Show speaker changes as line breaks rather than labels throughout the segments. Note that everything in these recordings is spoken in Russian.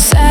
side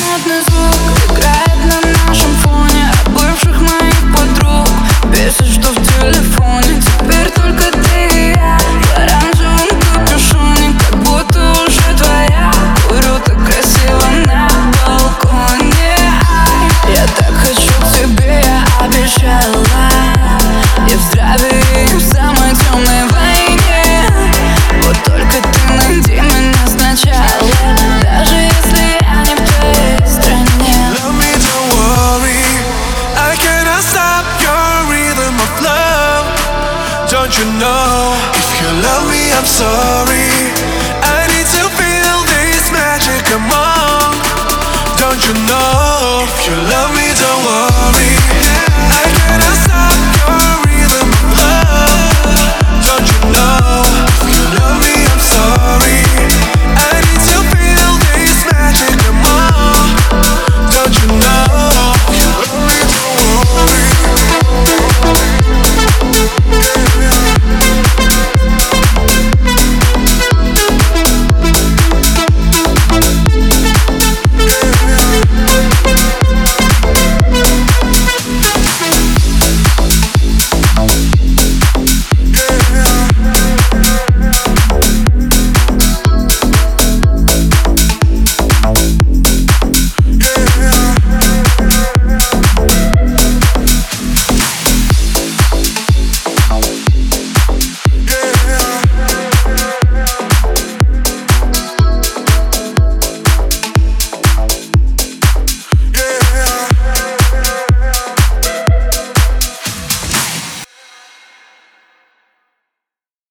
модный звук. Играет на нашем фоне От бывших моих подруг. Бесит, что в телефоне
Don't you know? If you love me, I'm sorry.